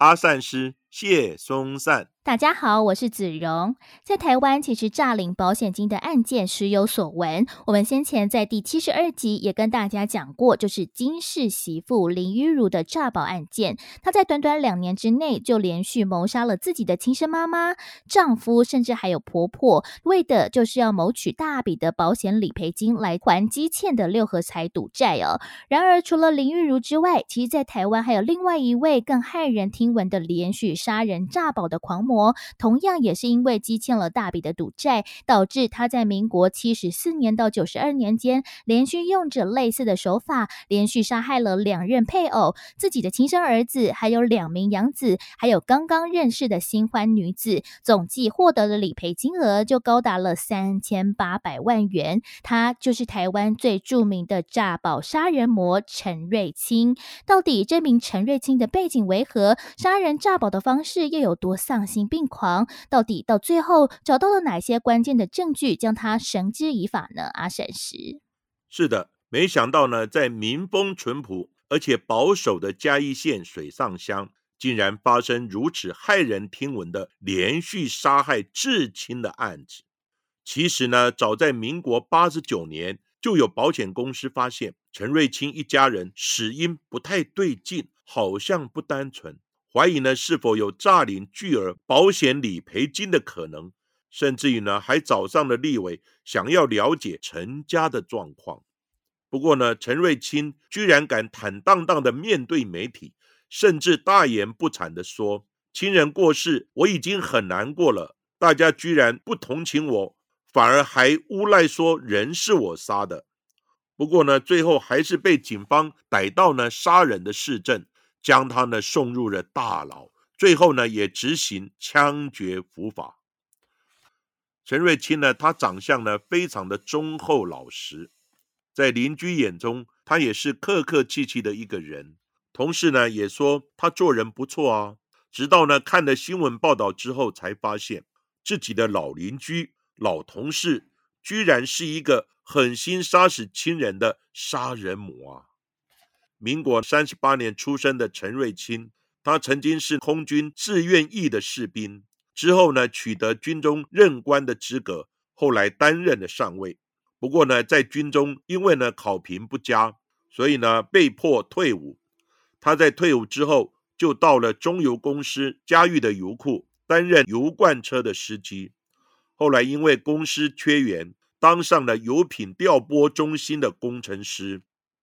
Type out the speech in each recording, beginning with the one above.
阿善师谢松善。大家好，我是子荣。在台湾，其实诈领保险金的案件时有所闻。我们先前在第七十二集也跟大家讲过，就是金氏媳妇林玉如的诈保案件。她在短短两年之内就连续谋杀了自己的亲生妈妈、丈夫，甚至还有婆婆，为的就是要谋取大笔的保险理赔金来还积欠的六合彩赌债哦。然而，除了林玉如之外，其实在台湾还有另外一位更骇人听闻的连续杀人诈保的狂。魔同样也是因为积欠了大笔的赌债，导致他在民国七十四年到九十二年间，连续用着类似的手法，连续杀害了两任配偶、自己的亲生儿子，还有两名养子，还有刚刚认识的新欢女子，总计获得的理赔金额就高达了三千八百万元。他就是台湾最著名的诈保杀人魔陈瑞清。到底这名陈瑞清的背景为何？杀人诈保的方式又有多丧心？病狂到底到最后找到了哪些关键的证据，将他绳之以法呢？阿婶石是的，没想到呢，在民风淳朴而且保守的嘉义县水上乡，竟然发生如此骇人听闻的连续杀害至亲的案子。其实呢，早在民国八十九年，就有保险公司发现陈瑞清一家人死因不太对劲，好像不单纯。怀疑呢是否有诈领巨额保险理赔金的可能，甚至于呢还找上了立委，想要了解陈家的状况。不过呢，陈瑞清居然敢坦荡荡的面对媒体，甚至大言不惭的说：“亲人过世，我已经很难过了，大家居然不同情我，反而还诬赖说人是我杀的。”不过呢，最后还是被警方逮到呢杀人的市政。将他呢送入了大牢，最后呢也执行枪决伏法。陈瑞清呢，他长相呢非常的忠厚老实，在邻居眼中，他也是客客气气的一个人。同事呢也说他做人不错啊。直到呢看了新闻报道之后，才发现自己的老邻居、老同事，居然是一个狠心杀死亲人的杀人魔啊！民国三十八年出生的陈瑞清，他曾经是空军志愿役的士兵，之后呢取得军中任官的资格，后来担任了上尉。不过呢，在军中因为呢考评不佳，所以呢被迫退伍。他在退伍之后，就到了中油公司嘉裕的油库担任油罐车的司机。后来因为公司缺员，当上了油品调拨中心的工程师。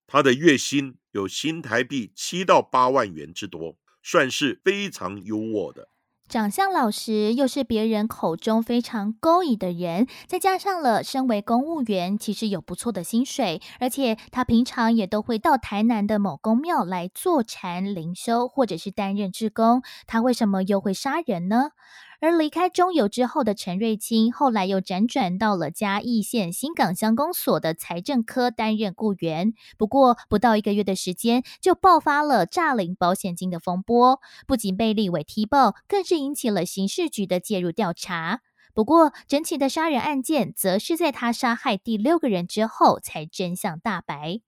他的月薪有新台币七到八万元之多，算是非常优渥的。长相老实，又是别人口中非常勾引的人，再加上了身为公务员，其实有不错的薪水，而且他平常也都会到台南的某公庙来坐禅灵修，或者是担任志工。他为什么又会杀人呢？而离开中油之后的陈瑞清，后来又辗转到了嘉义县新港乡公所的财政科担任雇员。不过不到一个月的时间，就爆发了诈领保险金的风波，不仅被立委踢爆，更是引起了刑事局的介入调查。不过整起的杀人案件，则是在他杀害第六个人之后，才真相大白。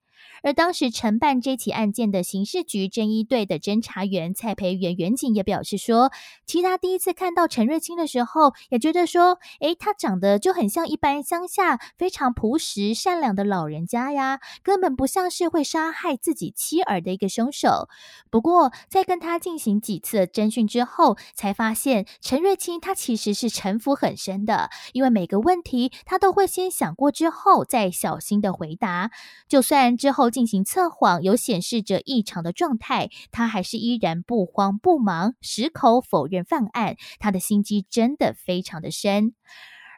而当时承办这起案件的刑事局侦一队的侦查员蔡培元员警也表示说，其他第一次看到陈瑞清的时候，也觉得说，诶，他长得就很像一般乡下非常朴实善良的老人家呀，根本不像是会杀害自己妻儿的一个凶手。不过，在跟他进行几次侦讯之后，才发现陈瑞清他其实是城府很深的，因为每个问题他都会先想过之后再小心的回答，就算之后。进行测谎，有显示着异常的状态，他还是依然不慌不忙，矢口否认犯案。他的心机真的非常的深。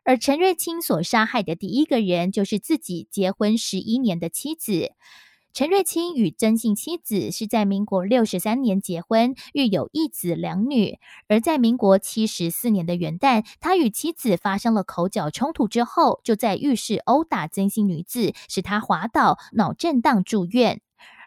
而陈瑞清所杀害的第一个人，就是自己结婚十一年的妻子。陈瑞清与曾姓妻子是在民国六十三年结婚，育有一子两女。而在民国七十四年的元旦，他与妻子发生了口角冲突之后，就在浴室殴打曾姓女子，使她滑倒、脑震荡住院。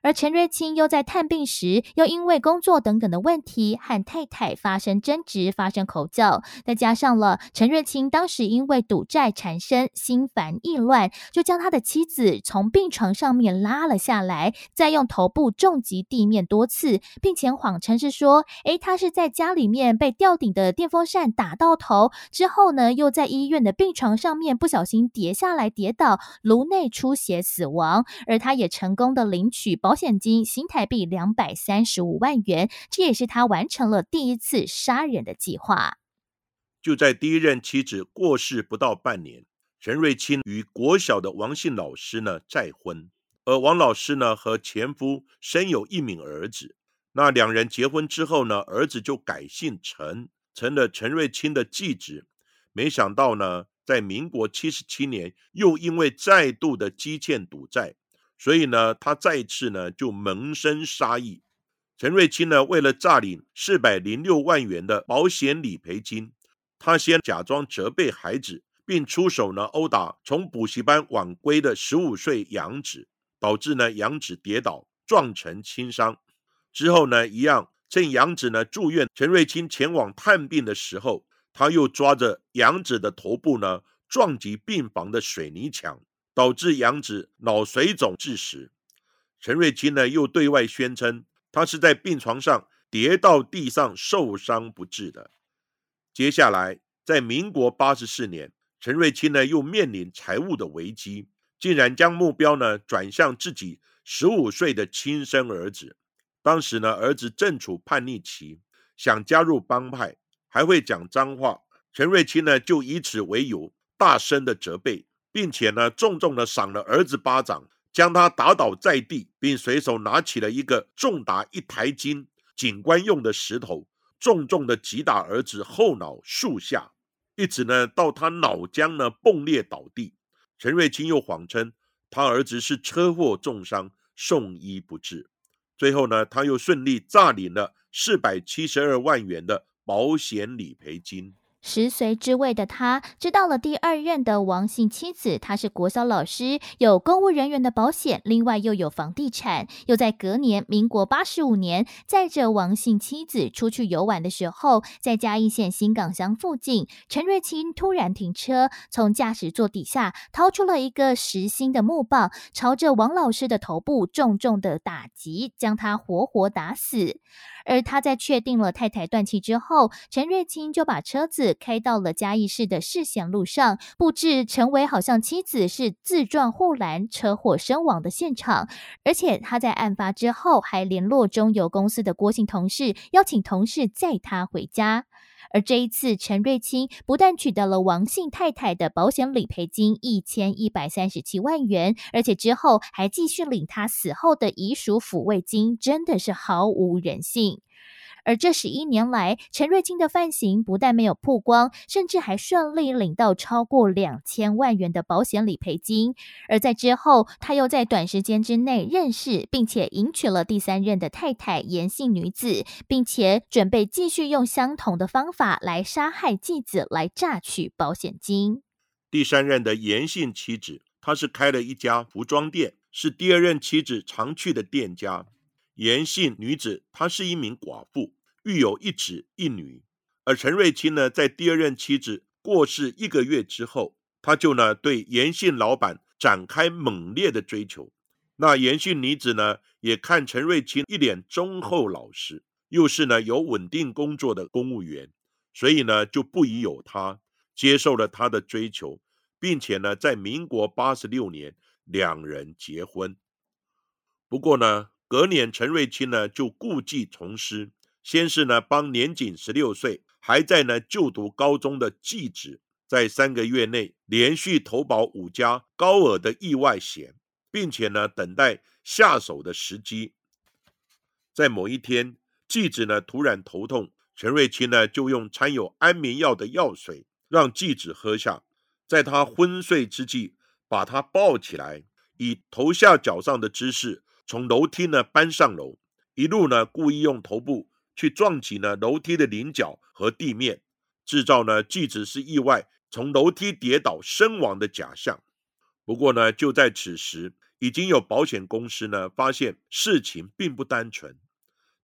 而陈瑞清又在探病时，又因为工作等等的问题和太太发生争执、发生口角，再加上了陈瑞清当时因为赌债缠身、心烦意乱，就将他的妻子从病床上面拉了下来，再用头部重击地面多次，并且谎称是说：“诶，他是在家里面被吊顶的电风扇打到头，之后呢，又在医院的病床上面不小心跌下来跌倒，颅内出血死亡。”而他也成功的领取保。保险金新台币两百三十五万元，这也是他完成了第一次杀人的计划。就在第一任妻子过世不到半年，陈瑞清与国小的王姓老师呢再婚，而王老师呢和前夫生有一名儿子。那两人结婚之后呢，儿子就改姓陈，成了陈瑞清的继子。没想到呢，在民国七十七年，又因为再度的积欠赌债。所以呢，他再次呢就萌生杀意。陈瑞清呢，为了诈领四百零六万元的保险理赔金，他先假装责备孩子，并出手呢殴打从补习班晚归的十五岁杨子，导致呢杨子跌倒撞成轻伤。之后呢，一样趁杨子呢住院，陈瑞清前往探病的时候，他又抓着杨子的头部呢撞击病房的水泥墙。导致杨子脑水肿致死。陈瑞清呢又对外宣称，他是在病床上跌到地上受伤不治的。接下来，在民国八十四年，陈瑞清呢又面临财务的危机，竟然将目标呢转向自己十五岁的亲生儿子。当时呢，儿子正处叛逆期，想加入帮派，还会讲脏话。陈瑞清呢就以此为由，大声的责备。并且呢，重重的赏了儿子巴掌，将他打倒在地，并随手拿起了一个重达一台斤警官用的石头，重重的击打儿子后脑数下，一直呢到他脑浆呢迸裂倒地。陈瑞清又谎称他儿子是车祸重伤，送医不治。最后呢，他又顺利诈领了四百七十二万元的保险理赔金。十岁之位的他，知道了第二任的王姓妻子，他是国小老师，有公务人员的保险，另外又有房地产。又在隔年，民国八十五年，载着王姓妻子出去游玩的时候，在嘉义县新港乡附近，陈瑞清突然停车，从驾驶座底下掏出了一个实心的木棒，朝着王老师的头部重重的打击，将他活活打死。而他在确定了太太断气之后，陈瑞清就把车子开到了嘉义市的市贤路上，布置成为好像妻子是自撞护栏车祸身亡的现场。而且他在案发之后还联络中油公司的郭姓同事，邀请同事载他回家。而这一次，陈瑞清不但取得了王姓太太的保险理赔金一千一百三十七万元，而且之后还继续领他死后的遗属抚慰金，真的是毫无人性。而这十一年来，陈瑞金的犯行不但没有曝光，甚至还顺利领到超过两千万元的保险理赔金。而在之后，他又在短时间之内认识并且迎娶了第三任的太太严姓女子，并且准备继续用相同的方法来杀害继子，来榨取保险金。第三任的严姓妻子，她是开了一家服装店，是第二任妻子常去的店家。严姓女子，她是一名寡妇，育有一子一女。而陈瑞清呢，在第二任妻子过世一个月之后，他就呢对严姓老板展开猛烈的追求。那严姓女子呢，也看陈瑞清一脸忠厚老实，又是呢有稳定工作的公务员，所以呢就不疑有他，接受了他的追求，并且呢在民国八十六年两人结婚。不过呢。隔年，陈瑞清呢就故技重施，先是呢帮年仅十六岁、还在呢就读高中的继子，在三个月内连续投保五家高额的意外险，并且呢等待下手的时机。在某一天，继子呢突然头痛，陈瑞清呢就用掺有安眠药的药水让继子喝下，在他昏睡之际，把他抱起来，以头下脚上的姿势。从楼梯呢搬上楼，一路呢故意用头部去撞击呢楼梯的棱角和地面，制造呢继子是意外从楼梯跌倒身亡的假象。不过呢，就在此时，已经有保险公司呢发现事情并不单纯。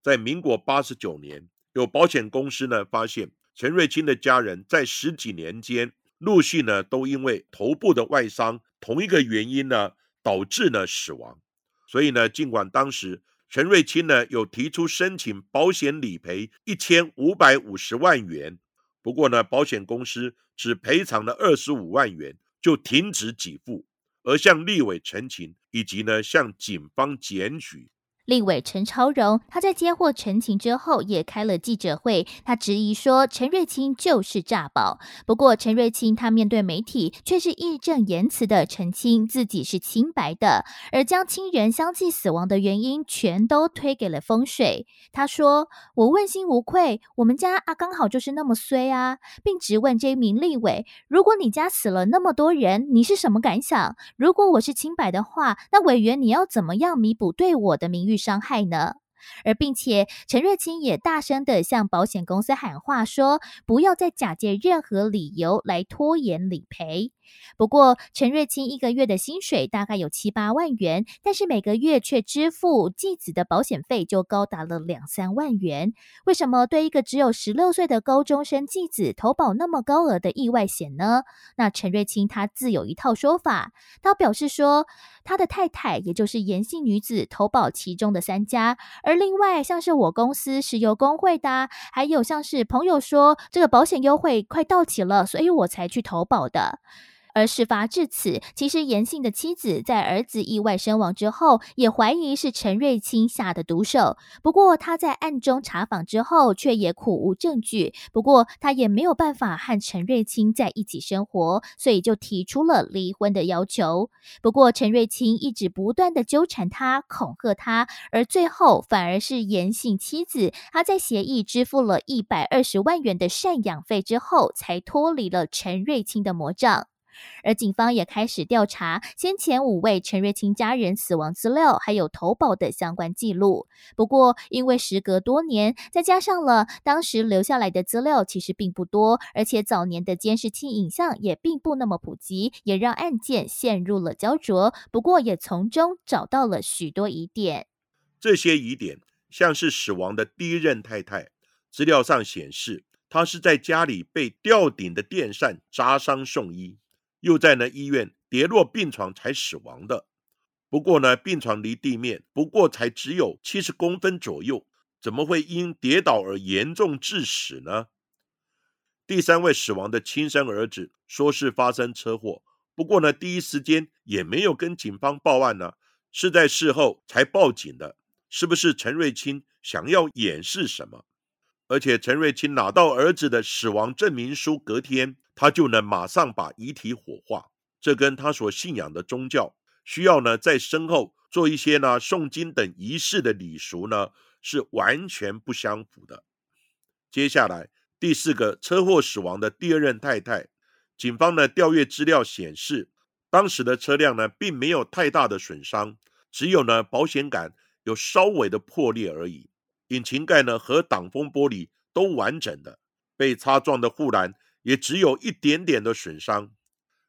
在民国八十九年，有保险公司呢发现陈瑞清的家人在十几年间陆续呢都因为头部的外伤同一个原因呢导致呢死亡。所以呢，尽管当时陈瑞清呢有提出申请保险理赔一千五百五十万元，不过呢，保险公司只赔偿了二十五万元就停止给付，而向立委陈情，以及呢向警方检举。立委陈超荣，他在接获陈情之后，也开了记者会。他质疑说，陈瑞清就是诈保。不过，陈瑞清他面对媒体，却是义正言辞的澄清自己是清白的，而将亲人相继死亡的原因全都推给了风水。他说：“我问心无愧，我们家啊刚好就是那么衰啊，并直问这名立委：如果你家死了那么多人，你是什么感想？如果我是清白的话，那委员你要怎么样弥补对我的名誉？”伤害呢？而并且陈瑞清也大声的向保险公司喊话说：“不要再假借任何理由来拖延理赔。”不过，陈瑞清一个月的薪水大概有七八万元，但是每个月却支付继子的保险费就高达了两三万元。为什么对一个只有十六岁的高中生继子投保那么高额的意外险呢？那陈瑞清他自有一套说法，他表示说，他的太太也就是严姓女子投保其中的三家，而另外像是我公司石油工会的，还有像是朋友说这个保险优惠快到期了，所以我才去投保的。而事发至此，其实严姓的妻子在儿子意外身亡之后，也怀疑是陈瑞清下的毒手。不过他在暗中查访之后，却也苦无证据。不过他也没有办法和陈瑞清在一起生活，所以就提出了离婚的要求。不过陈瑞清一直不断的纠缠他，恐吓他，而最后反而是严姓妻子，他在协议支付了一百二十万元的赡养费之后，才脱离了陈瑞清的魔掌。而警方也开始调查先前五位陈瑞清家人死亡资料，还有投保的相关记录。不过，因为时隔多年，再加上了当时留下来的资料其实并不多，而且早年的监视器影像也并不那么普及，也让案件陷入了焦灼。不过，也从中找到了许多疑点。这些疑点像是死亡的第一任太太，资料上显示她是在家里被吊顶的电扇扎伤送医。又在呢医院跌落病床才死亡的。不过呢，病床离地面不过才只有七十公分左右，怎么会因跌倒而严重致死呢？第三位死亡的亲生儿子说是发生车祸，不过呢，第一时间也没有跟警方报案呢，是在事后才报警的。是不是陈瑞清想要掩饰什么？而且陈瑞清拿到儿子的死亡证明书，隔天。他就能马上把遗体火化，这跟他所信仰的宗教需要呢在身后做一些呢诵经等仪式的礼俗呢是完全不相符的。接下来第四个车祸死亡的第二任太太，警方呢调阅资料显示，当时的车辆呢并没有太大的损伤，只有呢保险杆有稍微的破裂而已，引擎盖呢和挡风玻璃都完整的，被擦撞的护栏。也只有一点点的损伤，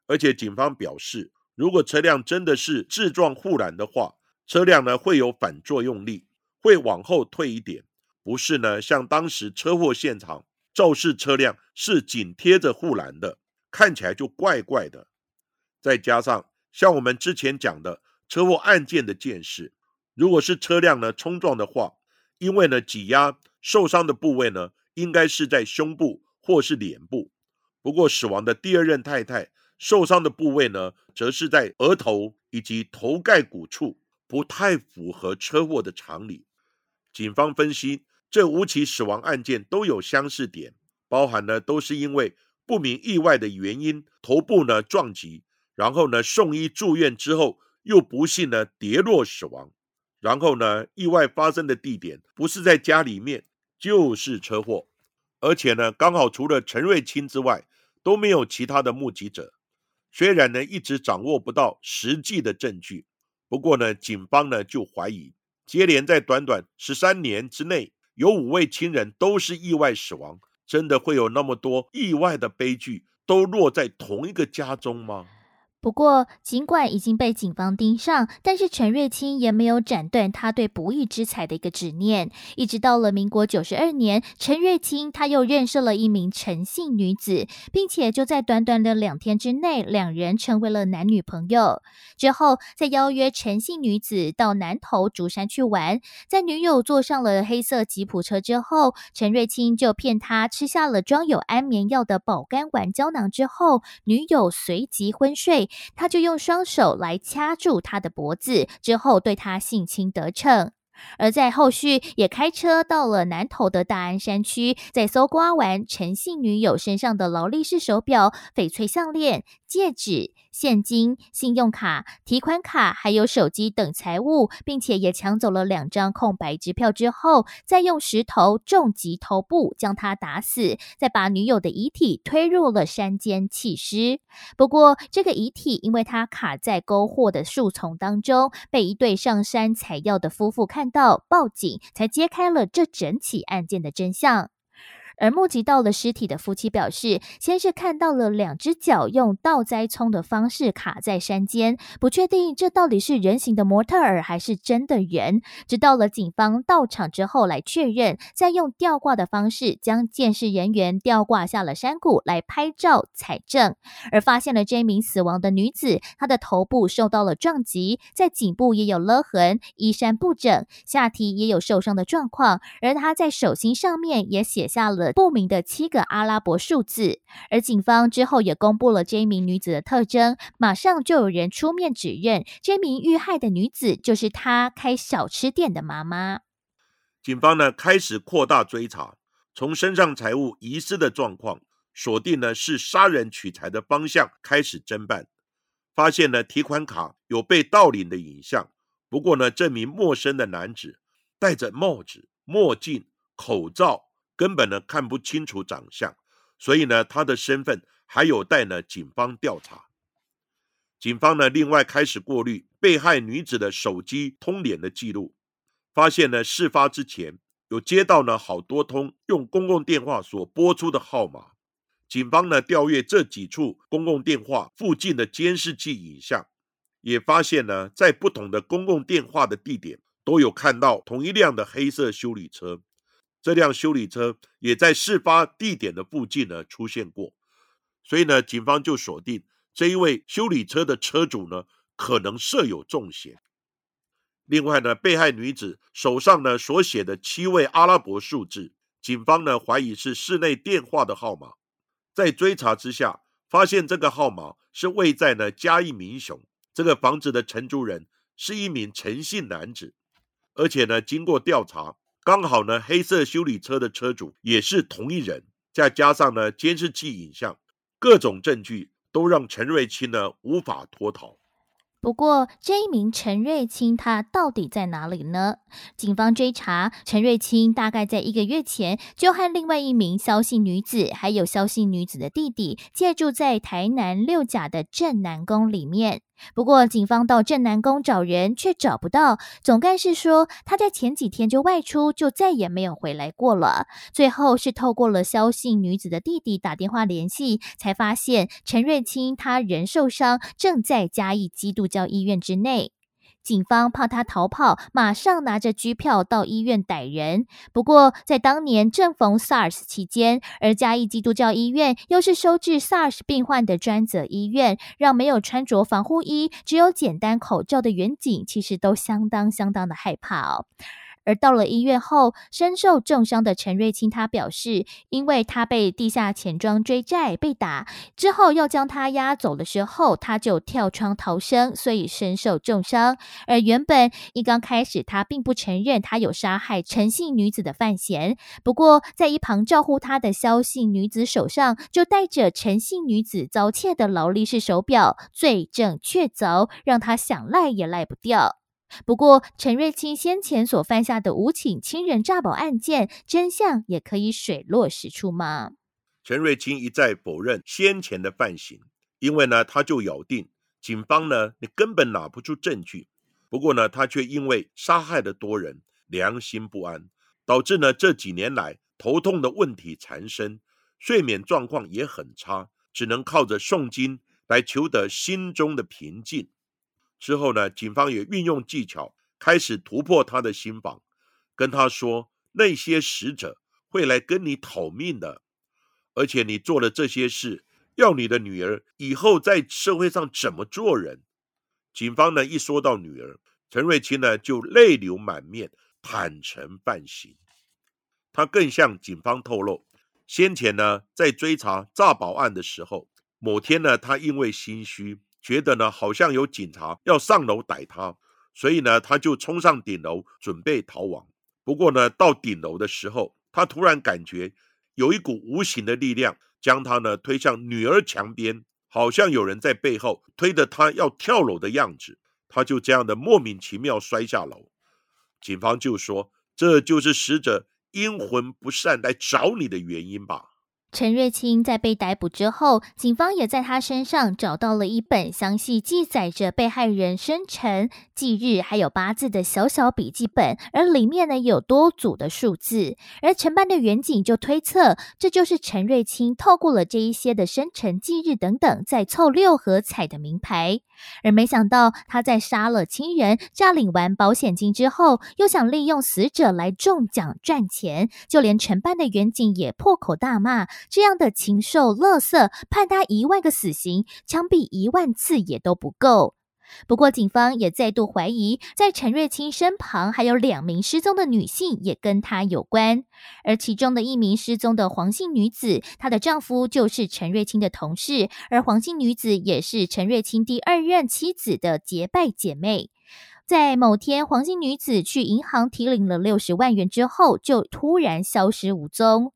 而且警方表示，如果车辆真的是自撞护栏的话，车辆呢会有反作用力，会往后退一点，不是呢像当时车祸现场肇事车辆是紧贴着护栏的，看起来就怪怪的。再加上像我们之前讲的车祸案件的见识，如果是车辆呢冲撞的话，因为呢挤压受伤的部位呢应该是在胸部或是脸部。不过，死亡的第二任太太受伤的部位呢，则是在额头以及头盖骨处，不太符合车祸的常理。警方分析，这五起死亡案件都有相似点，包含呢都是因为不明意外的原因，头部呢撞击，然后呢送医住院之后，又不幸呢跌落死亡。然后呢，意外发生的地点不是在家里面，就是车祸。而且呢，刚好除了陈瑞清之外，都没有其他的目击者。虽然呢，一直掌握不到实际的证据，不过呢，警方呢就怀疑，接连在短短十三年之内，有五位亲人都是意外死亡，真的会有那么多意外的悲剧都落在同一个家中吗？不过，尽管已经被警方盯上，但是陈瑞清也没有斩断他对不义之财的一个执念。一直到了民国九十二年，陈瑞清他又认识了一名陈姓女子，并且就在短短的两天之内，两人成为了男女朋友。之后，再邀约陈姓女子到南投竹山去玩，在女友坐上了黑色吉普车之后，陈瑞清就骗她吃下了装有安眠药的保肝丸胶囊之后，女友随即昏睡。他就用双手来掐住他的脖子，之后对他性侵得逞。而在后续也开车到了南投的大安山区，在搜刮完陈姓女友身上的劳力士手表、翡翠项链、戒指。现金、信用卡、提款卡还有手机等财物，并且也抢走了两张空白支票之后，再用石头重击头部将他打死，再把女友的遗体推入了山间弃尸。不过，这个遗体因为他卡在沟壑的树丛当中，被一对上山采药的夫妇看到，报警才揭开了这整起案件的真相。而目击到了尸体的夫妻表示，先是看到了两只脚用倒栽葱的方式卡在山间，不确定这到底是人形的模特儿还是真的人。直到了警方到场之后来确认，再用吊挂的方式将监视人员吊挂下了山谷来拍照采证，而发现了这名死亡的女子，她的头部受到了撞击，在颈部也有勒痕，衣衫不整，下体也有受伤的状况，而她在手心上面也写下了。不明的七个阿拉伯数字，而警方之后也公布了这一名女子的特征，马上就有人出面指认这名遇害的女子就是她开小吃店的妈妈。警方呢开始扩大追查，从身上财物遗失的状况锁定呢是杀人取财的方向开始侦办，发现呢提款卡有被盗领的影像，不过呢这名陌生的男子戴着帽子、墨镜、口罩。根本呢看不清楚长相，所以呢他的身份还有待呢警方调查。警方呢另外开始过滤被害女子的手机通联的记录，发现呢事发之前有接到呢好多通用公共电话所拨出的号码。警方呢调阅这几处公共电话附近的监视器影像，也发现呢在不同的公共电话的地点都有看到同一辆的黑色修理车。这辆修理车也在事发地点的附近呢出现过，所以呢，警方就锁定这一位修理车的车主呢可能设有重嫌。另外呢，被害女子手上呢所写的七位阿拉伯数字，警方呢怀疑是室内电话的号码。在追查之下，发现这个号码是位在呢嘉义民雄这个房子的承租人是一名陈姓男子，而且呢，经过调查。刚好呢，黑色修理车的车主也是同一人，再加上呢监视器影像，各种证据都让陈瑞清呢无法脱逃。不过，这一名陈瑞清他到底在哪里呢？警方追查陈瑞清，大概在一个月前就和另外一名肖姓女子，还有肖姓女子的弟弟，借住在台南六甲的镇南宫里面。不过，警方到镇南宫找人，却找不到。总干事说，他在前几天就外出，就再也没有回来过了。最后是透过了肖姓女子的弟弟打电话联系，才发现陈瑞清他人受伤，正在嘉义基督教医院之内。警方怕他逃跑，马上拿着拘票到医院逮人。不过，在当年正逢 SARS 期间，而嘉义基督教医院又是收治 SARS 病患的专责医院，让没有穿着防护衣、只有简单口罩的远景，其实都相当相当的害怕哦。而到了医院后，身受重伤的陈瑞清，他表示，因为他被地下钱庄追债被打之后，要将他押走的时候，他就跳窗逃生，所以身受重伤。而原本一刚开始，他并不承认他有杀害陈姓女子的犯嫌。不过，在一旁照顾他的肖姓女子手上，就带着陈姓女子遭窃的劳力士手表，罪证确凿，让他想赖也赖不掉。不过，陈瑞清先前所犯下的无请亲人诈保案件，真相也可以水落石出吗？陈瑞清一再否认先前的犯行，因为呢，他就咬定警方呢，你根本拿不出证据。不过呢，他却因为杀害了多人，良心不安，导致呢这几年来头痛的问题缠身，睡眠状况也很差，只能靠着诵经来求得心中的平静。之后呢，警方也运用技巧，开始突破他的心防，跟他说那些使者会来跟你讨命的，而且你做了这些事，要你的女儿以后在社会上怎么做人。警方呢一说到女儿陈瑞清呢，就泪流满面，坦诚犯行。他更向警方透露，先前呢在追查诈保案的时候，某天呢他因为心虚，觉得呢好像有警察要上楼逮他，所以呢他就冲上顶楼准备逃亡。不过呢到顶楼的时候，他突然感觉有一股无形的力量将他呢推向女儿墙边。好像有人在背后推着他要跳楼的样子，他就这样的莫名其妙摔下楼。警方就说：“这就是死者阴魂不散来找你的原因吧。”陈瑞清在被逮捕之后，警方也在他身上找到了一本详细记载着被害人生辰、忌日还有八字的小小笔记本，而里面呢有多组的数字。而承办的远警就推测，这就是陈瑞清透过了这一些的生辰、忌日等等，在凑六合彩的名牌。而没想到，他在杀了亲人、诈领完保险金之后，又想利用死者来中奖赚钱，就连承办的远警也破口大骂。这样的禽兽、乐色，判他一万个死刑，枪毙一万次也都不够。不过，警方也再度怀疑，在陈瑞清身旁还有两名失踪的女性也跟他有关。而其中的一名失踪的黄姓女子，她的丈夫就是陈瑞清的同事，而黄姓女子也是陈瑞清第二任妻子的结拜姐妹。在某天，黄姓女子去银行提领了六十万元之后，就突然消失无踪。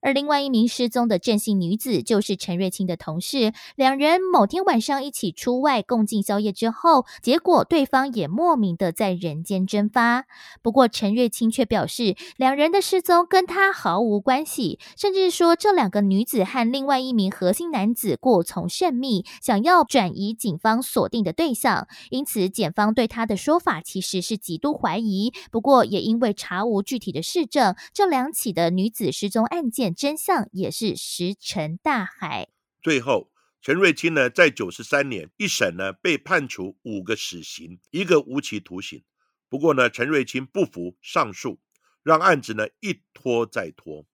而另外一名失踪的郑姓女子就是陈瑞清的同事，两人某天晚上一起出外共进宵夜之后，结果对方也莫名的在人间蒸发。不过陈瑞清却表示，两人的失踪跟他毫无关系，甚至说这两个女子和另外一名核心男子过从甚密，想要转移警方锁定的对象。因此，检方对他的说法其实是极度怀疑。不过也因为查无具体的事证，这两起的女子失踪案件。真相也是石沉大海。最后，陈瑞清呢，在九十三年一审呢，被判处五个死刑，一个无期徒刑。不过呢，陈瑞清不服上诉，让案子呢一拖再拖，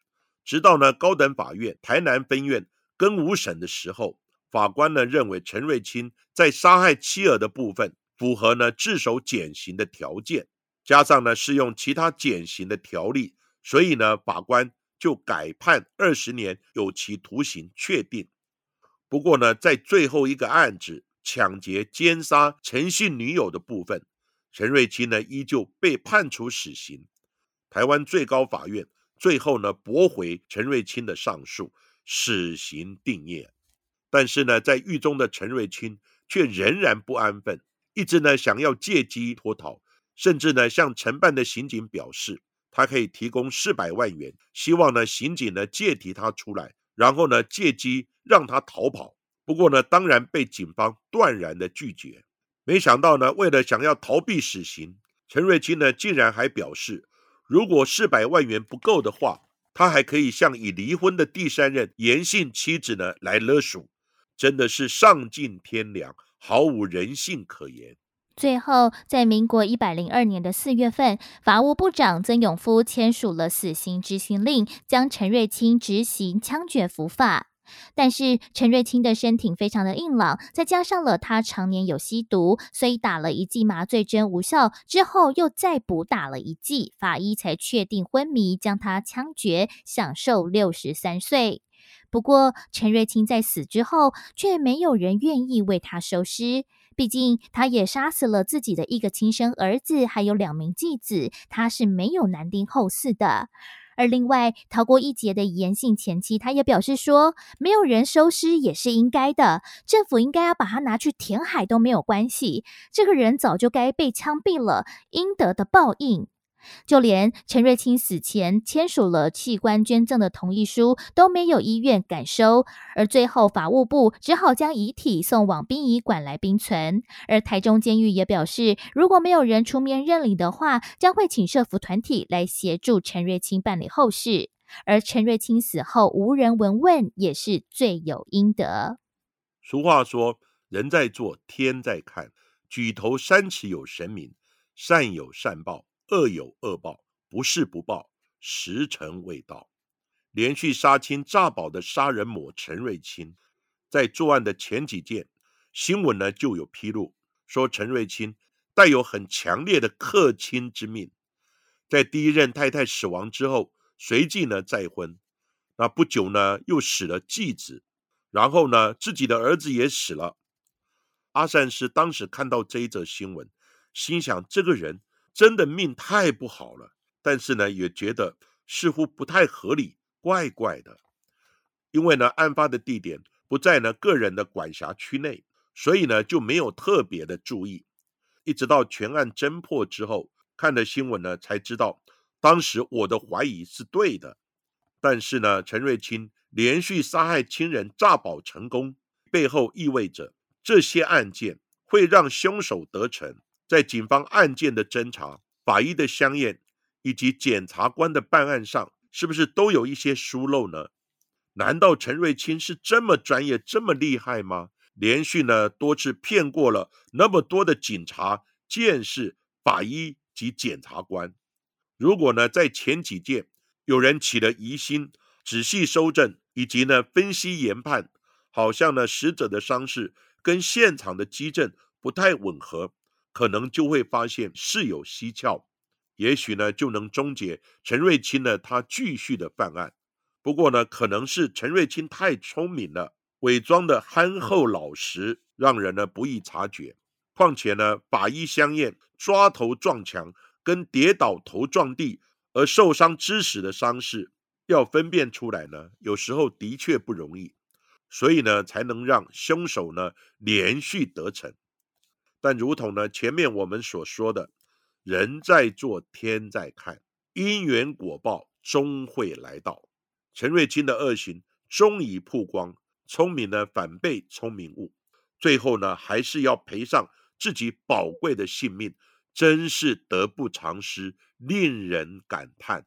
直到呢高等法院台南分院跟五审的时候，法官呢认为陈瑞清在杀害妻儿的部分符合呢自首减刑的条件，加上呢适用其他减刑的条例，所以呢法官。就改判二十年有期徒刑确定。不过呢，在最后一个案子抢劫奸杀陈姓女友的部分，陈瑞清呢依旧被判处死刑。台湾最高法院最后呢驳回陈瑞清的上诉，死刑定谳。但是呢，在狱中的陈瑞清却仍然不安分，一直呢想要借机脱逃，甚至呢向承办的刑警表示。他可以提供四百万元，希望呢刑警呢借题他出来，然后呢借机让他逃跑。不过呢，当然被警方断然的拒绝。没想到呢，为了想要逃避死刑，陈瑞清呢竟然还表示，如果四百万元不够的话，他还可以向已离婚的第三任严姓妻子呢来勒索。真的是丧尽天良，毫无人性可言。最后，在民国一百零二年的四月份，法务部长曾永夫签署了死刑执行令，将陈瑞清执行枪决伏法。但是陈瑞清的身体非常的硬朗，再加上了他常年有吸毒，所以打了一剂麻醉针无效，之后又再补打了一剂，法医才确定昏迷，将他枪决，享受六十三岁。不过陈瑞清在死之后，却没有人愿意为他收尸。毕竟，他也杀死了自己的一个亲生儿子，还有两名继子，他是没有男丁后嗣的。而另外逃过一劫的严姓前妻，他也表示说，没有人收尸也是应该的，政府应该要把他拿去填海都没有关系。这个人早就该被枪毙了，应得的报应。就连陈瑞清死前签署了器官捐赠的同意书，都没有医院敢收，而最后法务部只好将遗体送往殡仪馆来冰存。而台中监狱也表示，如果没有人出面认领的话，将会请社服团体来协助陈瑞清办理后事。而陈瑞清死后无人闻问，也是罪有应得。俗话说：“人在做，天在看。”举头三尺有神明，善有善报，恶有恶报，不是不报，时辰未到。连续杀亲诈保的杀人魔陈瑞清，在作案的前几件新闻呢，就有披露说陈瑞清带有很强烈的克亲之命，在第一任太太死亡之后，随即呢再婚，那不久呢又死了继子，然后呢自己的儿子也死了。阿善师当时看到这一则新闻，心想这个人真的命太不好了，但是呢，也觉得似乎不太合理，怪怪的。因为呢，案发的地点不在呢个人的管辖区内，所以呢就没有特别的注意。一直到全案侦破之后，看了新闻呢，才知道当时我的怀疑是对的。但是呢，陈瑞清连续杀害亲人诈保成功，背后意味着。这些案件会让凶手得逞，在警方案件的侦查、法医的相验以及检察官的办案上，是不是都有一些疏漏呢？难道陈瑞清是这么专业、这么厉害吗？连续呢多次骗过了那么多的警察、监事、法医及检察官？如果呢在前几件有人起了疑心，仔细搜证以及呢分析研判，好像呢死者的伤势。跟现场的基证不太吻合，可能就会发现事有蹊跷，也许呢就能终结陈瑞清呢他继续的犯案。不过呢，可能是陈瑞清太聪明了，伪装的憨厚老实，让人呢不易察觉。况且呢，法医相验抓头撞墙跟跌倒头撞地而受伤致死的伤势，要分辨出来呢，有时候的确不容易。所以呢，才能让凶手呢连续得逞。但如同呢前面我们所说的，人在做天在看，因缘果报终会来到。陈瑞金的恶行终于曝光，聪明呢反被聪明误，最后呢还是要赔上自己宝贵的性命，真是得不偿失，令人感叹。